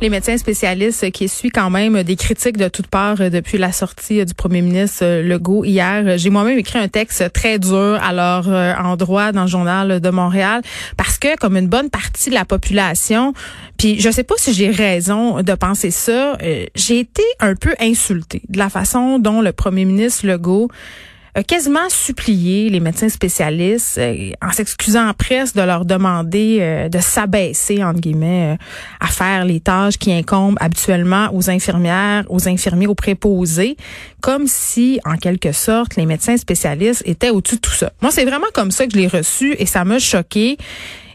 Les médecins spécialistes qui essuient quand même des critiques de toutes parts depuis la sortie du premier ministre Legault hier. J'ai moi-même écrit un texte très dur à leur endroit dans le journal de Montréal parce que comme une bonne partie de la population, puis je sais pas si j'ai raison de penser ça, euh, j'ai été un peu insultée de la façon dont le premier ministre Legault quasiment supplié les médecins spécialistes euh, en s'excusant en presse de leur demander euh, de s'abaisser entre guillemets euh, à faire les tâches qui incombent habituellement aux infirmières, aux infirmiers, aux préposés, comme si en quelque sorte les médecins spécialistes étaient au-dessus de tout ça. Moi, c'est vraiment comme ça que je l'ai reçu et ça m'a choqué.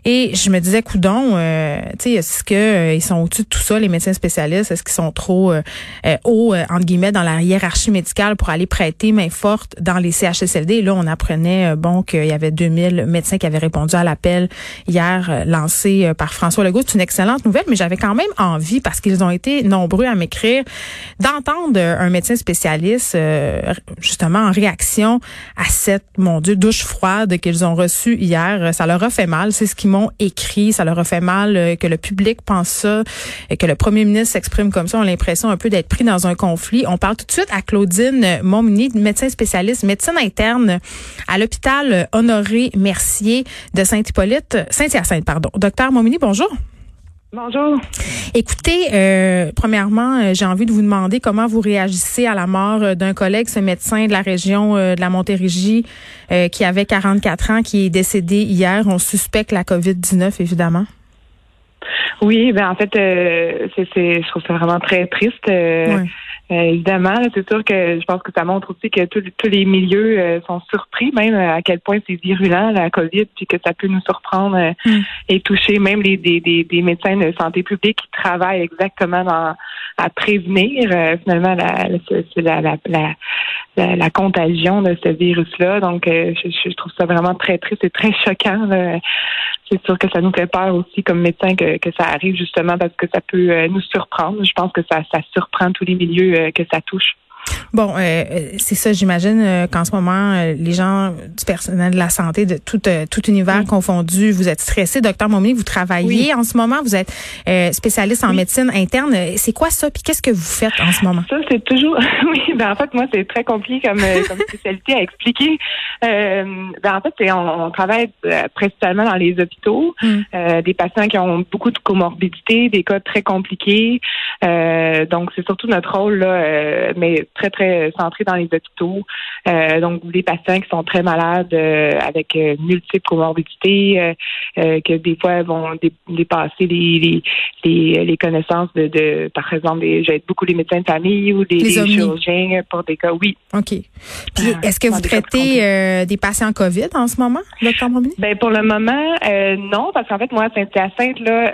Et je me disais, coudon, euh, tu sais, est-ce que euh, ils sont au-dessus de tout ça, les médecins spécialistes? Est-ce qu'ils sont trop euh, euh hauts, entre guillemets, dans la hiérarchie médicale pour aller prêter main forte dans les CHSLD? Là, on apprenait, bon, qu'il y avait 2000 médecins qui avaient répondu à l'appel hier lancé par François Legault. C'est une excellente nouvelle, mais j'avais quand même envie, parce qu'ils ont été nombreux à m'écrire, d'entendre un médecin spécialiste, justement, en réaction à cette, mon Dieu, douche froide qu'ils ont reçue hier. Ça leur a fait mal. C'est ce qui écrit. Ça leur a fait mal euh, que le public pense ça, et que le premier ministre s'exprime comme ça. On a l'impression un peu d'être pris dans un conflit. On parle tout de suite à Claudine Montmini, médecin spécialiste, médecine interne à l'hôpital Honoré Mercier de Saint-Hippolyte, Saint-Hyacinthe, pardon. Docteur Montmini, bonjour. Bonjour. Écoutez, euh, premièrement, euh, j'ai envie de vous demander comment vous réagissez à la mort euh, d'un collègue, ce médecin de la région de la Montérégie, qui avait 44 ans, qui est décédé hier. On suspecte la COVID-19, évidemment. Oui, ben en fait, c'est, je trouve ça vraiment très triste. Euh, évidemment, c'est sûr que je pense que ça montre aussi que tous les milieux euh, sont surpris, même à quel point c'est virulent la COVID, puis que ça peut nous surprendre euh, mm. et toucher même les des, des, médecins de santé publique qui travaillent exactement dans, à prévenir finalement la la, la, la, la, contagion de ce virus-là. Donc, je, je, trouve ça vraiment très triste et très choquant. C'est sûr que ça nous fait peur aussi comme médecin que, que ça arrive justement parce que ça peut nous surprendre. Je pense que ça, ça surprend tous les milieux euh, que ça touche. Bon, euh, euh, c'est ça, j'imagine euh, qu'en ce moment, les gens du personnel de la santé, de tout, tout univers confondu, vous êtes stressé. Docteur Momi, vous travaillez en ce moment, vous êtes spécialiste en médecine interne. C'est quoi ça? Puis qu'est-ce que vous faites en ce moment? Ça, c'est toujours... oui, ben en fait, moi, c'est très compliqué comme, comme spécialité à expliquer. ben en fait, on, on travaille principalement dans les hôpitaux, mm. des patients qui ont beaucoup de comorbidités, des cas très compliqués. donc, c'est surtout notre rôle, là, mais très, très centré dans les hôpitaux. Euh, donc, des patients qui sont très malades euh, avec euh, multiples comorbidités, que des fois vont dépasser les, les, les, connaissances de, de, par exemple, j'aide beaucoup les médecins de famille ou des, chirurgiens pour des cas, oui. OK. Puis, est-ce que vous traitez des patients COVID en ce moment, docteur Ben, pour le moment, non, parce qu'en fait, moi, à Saint-Hyacinthe, là,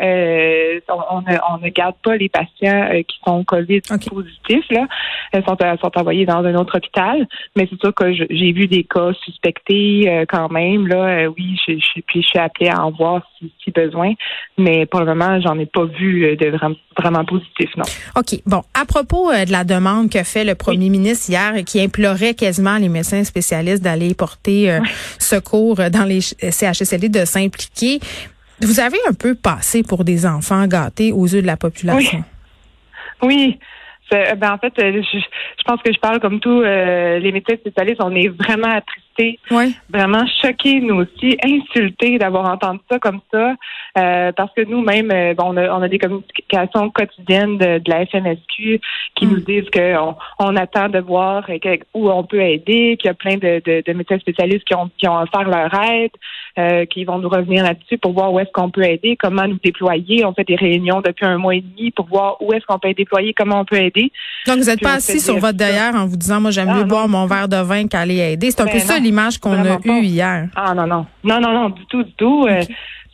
on, ne, on ne garde pas les patients qui sont COVID positifs, là. Sont sont envoyés dans un autre hôpital. Mais c'est sûr que j'ai vu des cas suspectés euh, quand même. Là, euh, oui, je, je, puis je suis appelée à en voir si, si besoin. Mais pour le moment, j'en ai pas vu euh, de vraiment, vraiment positif, non. OK. Bon, à propos de la demande que fait le premier ministre hier, qui implorait quasiment les médecins spécialistes d'aller porter secours dans les CHSLD de s'impliquer. Vous avez un peu passé pour des enfants gâtés aux yeux de la population? Oui. oui. Euh, ben, en fait, euh, je, je, pense que je parle comme tous euh, les médecins spécialistes. On est vraiment attristés, vraiment choqués, nous aussi, insultés d'avoir entendu ça comme ça. parce que nous-mêmes, bon, on a, on a, des communications quotidiennes de, la FNSQ qui mm. nous disent qu'on on attend de voir où on peut aider, qu'il y a plein de, de, de, médecins spécialistes qui ont, qui ont offert leur aide, qui vont nous revenir là-dessus pour voir où est-ce qu'on peut aider, comment nous déployer. On fait des réunions depuis un mois et demi pour voir où est-ce qu'on peut déployer, comment on peut aider. Donc, vous n'êtes pas assis sur votre derrière en vous disant, moi, j'aime mieux boire mon verre de vin qu'aller aider. C'est un peu ben ça l'image qu'on a eue hier. Ah, non, non. Non, non, non, du tout, du tout. Euh,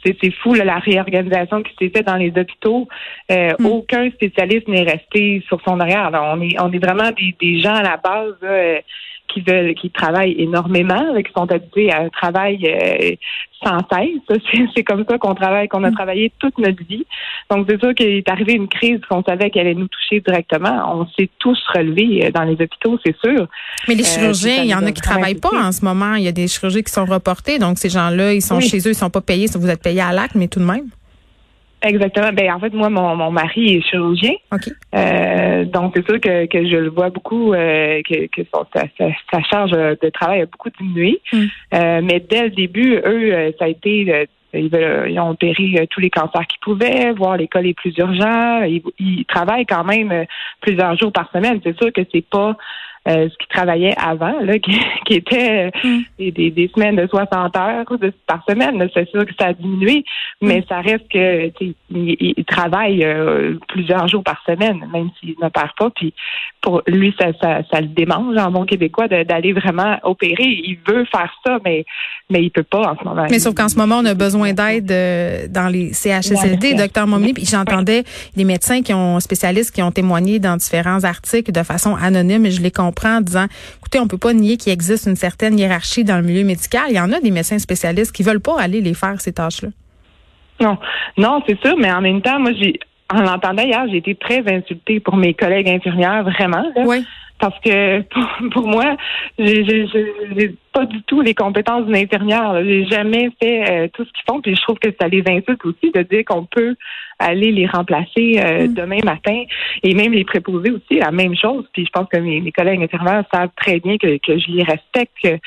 c'est fou la réorganisation qui s'est faite dans les hôpitaux. Euh, hmm. Aucun spécialiste n'est resté sur son derrière. on est on est vraiment des, gens à la base qui veulent, qui travaillent énormément, qui sont habitués à un travail euh, sans cesse. C'est comme ça qu'on travaille, qu'on a mm. travaillé toute notre vie. Donc c'est sûr qu'il est arrivé une crise qu'on savait qu'elle allait nous toucher directement. On s'est tous relevés euh, dans les hôpitaux, c'est sûr. Mais les euh, chirurgiens, il y en a qui travaillent pas en ce moment. Il y a des chirurgies qui sont reportés. Donc ces gens-là, ils sont chez eux, ils sont pas payés. Vous êtes payés à l'acte, mais tout de même. Exactement. Ben en fait, moi, mon, mon mari est chirurgien. Euh, donc c'est sûr que, que je le vois beaucoup, euh, que, que son, sa, sa, charge de travail a beaucoup diminué. Mm. Euh, mais dès le début, eux, ça a été ils, ils, ont opéré tous les cancers qu'ils pouvaient, voir les cas les plus urgents. Ils, ils travaillent quand même plusieurs jours par semaine. C'est sûr que c'est pas euh, ce qui travaillait avant, là, qui, qui était mm. des, des, semaines de 60 heures par semaine. C'est sûr que ça a diminué, mais mm. ça reste que il, il, travaille euh, plusieurs jours par semaine, même s'il ne perd pas. Puis pour lui, ça, ça, ça le démange en bon québécois d'aller vraiment opérer. Il veut faire ça, mais mais il peut pas en ce moment. Mais sauf qu'en ce moment, on a besoin d'aide euh, dans les CHSLD, docteur Mommy. Puis j'entendais des médecins qui ont spécialistes qui ont témoigné dans différents articles de façon anonyme, et je les comprends en disant, écoutez, on peut pas nier qu'il existe une certaine hiérarchie dans le milieu médical. Il y en a des médecins spécialistes qui veulent pas aller les faire ces tâches-là. Non, non, c'est sûr, mais en même temps, moi, j'ai, en l'entendant hier, j'ai été très insultée pour mes collègues infirmières, vraiment. Oui. Parce que pour, moi, j'ai pas du tout les compétences d'une infirmière. J'ai jamais fait euh, tout ce qu'ils font. Puis je trouve que ça les insulte aussi de dire qu'on peut aller les remplacer euh, mm. demain matin et même les préposer aussi la même chose. Puis je pense que mes, collègues infirmières savent très bien que, que je les respecte. Que,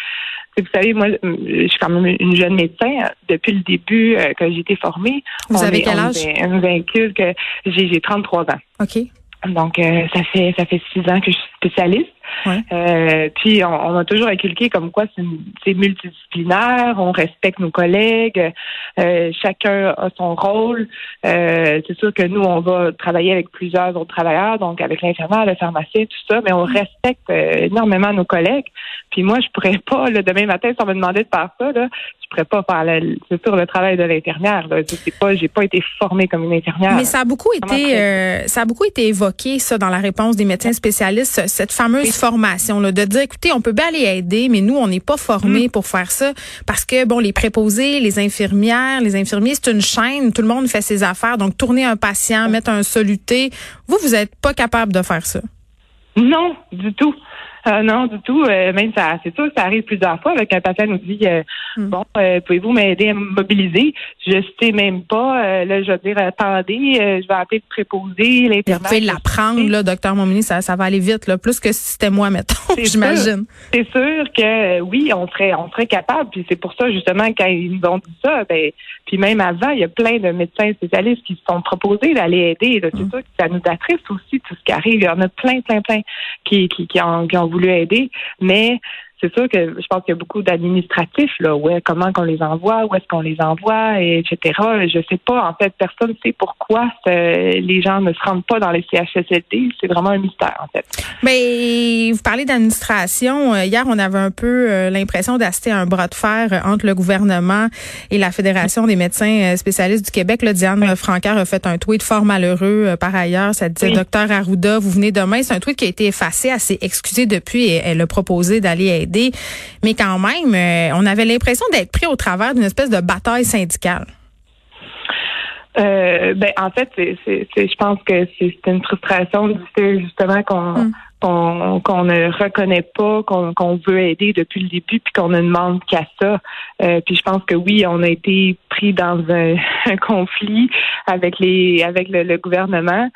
vous savez, moi, je suis quand même une jeune médecin. Depuis le début euh, que j'ai été formée, vous avez quel âge? On, véhicule que j'ai 33 ans. OK. Donc, euh, ça fait ça fait six ans que je suis spécialiste. Euh, puis on, a toujours inculqué comme quoi c'est multidisciplinaire, on respecte nos collègues, euh, chacun a son rôle. Euh, c'est sûr que nous, on va travailler avec plusieurs autres travailleurs, donc avec l'infirmière, le pharmacien, tout ça, mais on respecte énormément nos collègues. Puis moi, je pourrais pas, le demain matin, si on me demandait de faire ça, là, je pourrais pas faire c'est sûr le travail de l'infirmière. C'est pas, j'ai pas été formée comme une infirmière. Mais ça a beaucoup été, ça a beaucoup été évoqué ça dans la réponse des médecins spécialistes, cette fameuse formation, là, de dire, écoutez, on peut bien aller aider, mais nous, on n'est pas formés mm. pour faire ça parce que, bon, les préposés, les infirmières, les infirmiers, c'est une chaîne, tout le monde fait ses affaires. Donc, tourner un patient, mettre un soluté, vous, vous n'êtes pas capable de faire ça. Non, du tout. Euh, non, du tout. Euh, même ça, c'est sûr que ça arrive plusieurs fois avec un patient nous dit euh, hmm. bon, pouvez-vous m'aider à me mobiliser? Je sais même pas. là, je vais dire attendez, je vais appeler le préposé, l'intervenant. Vous pouvez l'apprendre, là, docteur Momini, ça, ça va aller vite, là, plus que si c'était moi, mettons. J'imagine. C'est sûr que oui, on serait, on serait capable. Puis c'est pour ça justement quand ils nous ont dit ça, ben, puis même avant, il y a plein de médecins spécialistes qui se sont proposés d'aller aider. C'est hmm. sûr que ça nous attriste aussi tout ce qui arrive. Il y en a plein, plein, plein qui, qui, qui, ont, qui ont voulu aider, mais c'est sûr que je pense qu'il y a beaucoup d'administratifs là. Ouais, comment qu'on les envoie, où est-ce qu'on les envoie, et etc. Je sais pas. En fait, personne ne sait pourquoi les gens ne se rendent pas dans les CHSLD. C'est vraiment un mystère en fait. Mais vous parlez d'administration. Euh, hier, on avait un peu euh, l'impression d'assister à un bras de fer euh, entre le gouvernement et la Fédération des médecins spécialistes du Québec. Là, Diane oui. a fait un tweet fort malheureux. Par ailleurs, ça disait Docteur Arruda, vous venez demain. C'est un tweet qui a été effacé, elle s'est excusée depuis et elle a proposé d'aller aider mais quand même, euh, on avait l'impression d'être pris au travers d'une espèce de bataille syndicale. Euh, ben en fait, c'est, je pense que c'est, une frustration justement qu'on mm. qu'on, ne reconnaît pas, qu'on, veut aider depuis le début, puis qu'on ne demande qu'à ça. Euh, puis je pense que oui, on a été pris dans un, conflit avec les avec le gouvernement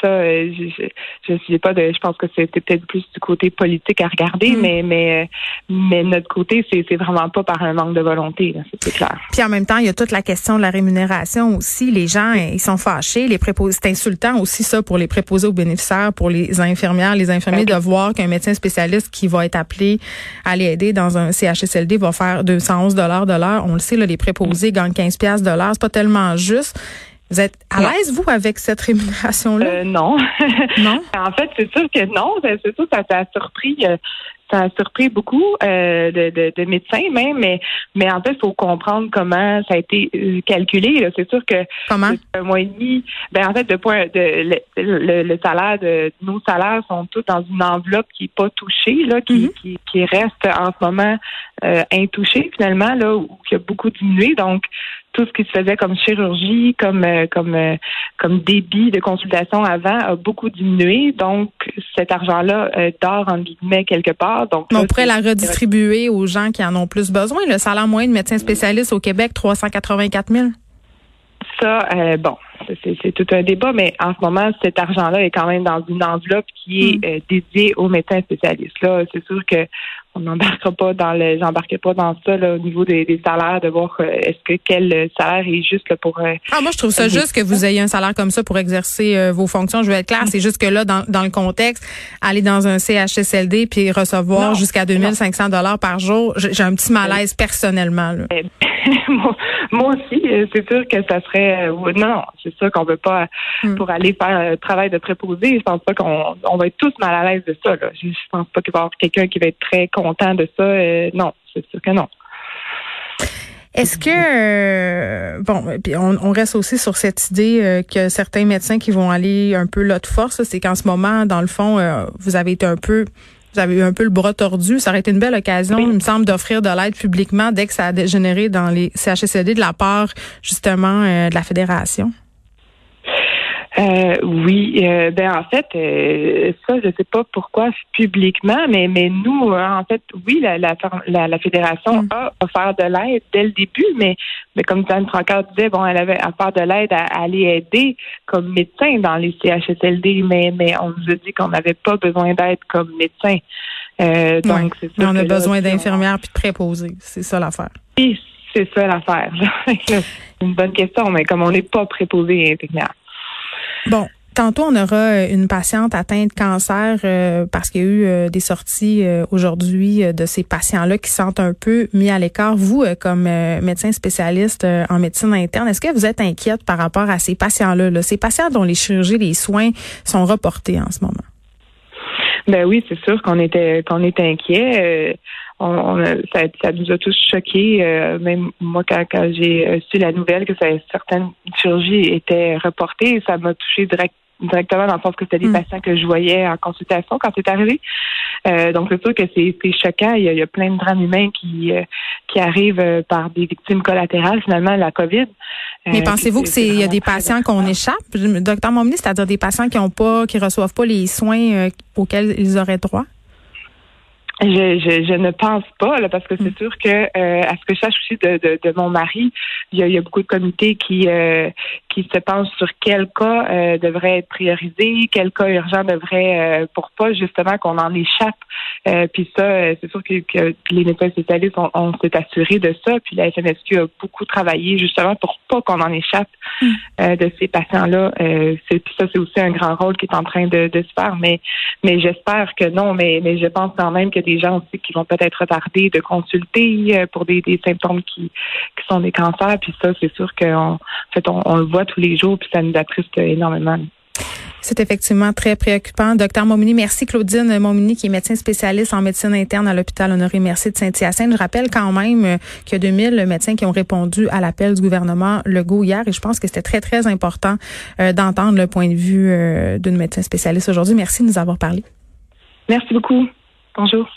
ça, euh, je, je, je, pas de, je pense que c'était peut-être plus du côté politique à regarder, mm. mais mais mais notre côté, c'est c'est vraiment pas par un manque de volonté, c'est clair. Puis en même temps, il y a toute la question de la rémunération aussi. Les gens, ils sont fâchés, les préposés, c'est insultant aussi ça pour les préposés aux bénéficiaires, pour les infirmières, les infirmiers de voir qu'un médecin spécialiste qui va être appelé à les aider dans un CHSLD va faire 211 dollars de l'heure. On le sait, là, les préposés gagnent 15 pièces de l'heure, c'est pas tellement juste. Vous êtes à l'aise, vous, avec cette rémunération-là? Euh, non. non? en fait, c'est sûr que non. C'est sûr que ça t'a surpris. Euh, ça a surpris beaucoup euh, de, de, de, médecins même, mais, mais en fait, il faut comprendre comment ça a été euh, calculé. C'est sûr que comment? un mois et demi, ben en fait, de point de le, le, salaire de nos salaires sont tous dans une enveloppe qui n'est pas touchée, là, qui, mm-hmm. qui, qui, reste en ce moment euh, intouchée finalement, là, où qui a beaucoup diminué. Donc, tout ce qui se faisait comme chirurgie, comme euh, comme euh, comme débit de consultation avant a beaucoup diminué. Donc cet argent-là euh, dort en guillemets quelque part. Donc on pourrait la redistribuer aux gens qui en ont plus besoin. Le salaire moyen de médecin spécialiste au Québec, 384 000 Ça, euh, bon, c'est tout un débat, mais en ce moment, cet argent-là est quand même dans une enveloppe qui est mm. euh, dédiée aux médecins spécialistes. Là, c'est sûr que on n'embarquera pas dans le, j'embarquerai pas dans ça là, au niveau des, salaires, de voir euh, est-ce que quel salaire est juste là, pour. Euh, ah, moi, je trouve ça juste que vous ayez un salaire comme ça pour exercer vos fonctions. Je vais être claire, c'est juste que là, dans, dans le contexte, aller dans un CHSLD puis recevoir jusqu'à 2500 dollars par jour, j'ai un petit malaise personnellement. Là. Eh, moi, aussi, c'est sûr que ça serait. non, c'est ça qu'on veut pas hmm. pour aller faire un travail de préposé. Je pense pas qu'on on va être tous mal à l'aise de ça. Là. Je, pense pas qu'il va y avoir quelqu'un qui va être très content de ça. Euh, non, c'est sûr que non. Est-ce que euh, bon, puis on, reste aussi sur cette idée euh, que certains médecins qui vont aller un peu là de force, c'est qu'en ce moment, dans le fond, vous avez été un peu vous avez eu un peu le bras tordu. Ça aurait été une belle occasion, il me semble, d'offrir de l'aide publiquement dès que ça a dégénéré dans les CHSLD de la part justement de la fédération. Euh, oui, euh, ben en fait, euh, ça, je sais pas pourquoi publiquement, mais mais nous, hein, en fait, oui, la la, la, fédération mm. a offert de l'aide dès le début, mais mais comme Diane Francard disait, bon, elle avait offert de l'aide à, aller aider comme médecin dans les CHSLD, mais mais on nous a dit qu'on n'avait pas besoin d'aide comme médecin. donc c'est ça. On a besoin d'infirmières puis de préposés, c'est ça l'affaire. Oui, c'est ça l'affaire. c'est une bonne question, mais comme on n'est pas préposé infirmière. Bon, Tantôt, on aura euh, une patiente atteinte de cancer euh, parce qu'il y a eu euh, des sorties aujourd'hui de ces patients-là qui sentent un peu mis à l'écart. Vous, comme médecin spécialiste en médecine interne, est-ce que vous êtes inquiète par rapport à ces patients-là, là, ces patients dont les chirurgies, les soins sont reportés en ce moment? Ben oui, c'est sûr qu'on était qu'on est inquiet. On, ça, ça, nous a tous choqués. même moi, quand, quand j'ai su la nouvelle que certaines chirurgies étaient reportées, ça m'a touché direct, directement dans le sens que c'était des hmm. patients que je voyais en consultation quand c'est arrivé. Euh, donc c'est sûr que c'est choquant. Il y, a, plein de drames humains qui euh, qui arrivent euh, par des victimes collatérales finalement la COVID. Mais pensez-vous que c'est il y a des patients qu'on échappe, docteur Momni, c'est-à-dire des patients qui ont pas qui reçoivent pas les soins auxquels ils auraient droit? Je, je, je, ne pense pas, là, parce que c'est mm. sûr que euh, à ce que je sache aussi de, de, de mon mari, il y, a, il y, a, beaucoup de comités qui euh, qui se pensent sur quel cas euh, devrait être priorisé, quel cas urgent devrait euh, pour pas justement qu'on en échappe. Euh, puis ça, c'est sûr que, que, les médecins spécialistes on, on s'est assuré de ça. Puis la FMSQ a beaucoup travaillé justement pour pas qu'on en échappe mm. de ces patients-là. c'est, puis ça, c'est aussi un grand rôle qui est en train de, de se faire. Mais mais j'espère que non. Mais mais je pense quand même que des gens aussi qui vont peut-être retarder de consulter euh, pour des, symptômes qui, sont des cancers. Puis ça, c'est sûr qu'on fait, on, le voit tous les jours, puis ça nous attriste énormément. C'est effectivement très préoccupant. Docteur Momini, merci Claudine Momini, qui est médecin spécialiste en médecine interne à l'hôpital Honoré Merci de Saint-Hyacinthe. Je rappelle quand même euh, qu'il y a 2000 médecins qui ont répondu à l'appel du gouvernement Legault hier et je pense que c'était très, très important euh, d'entendre le point de vue d'une médecin spécialiste aujourd'hui. Merci de nous avoir parlé. Merci beaucoup. Bonjour.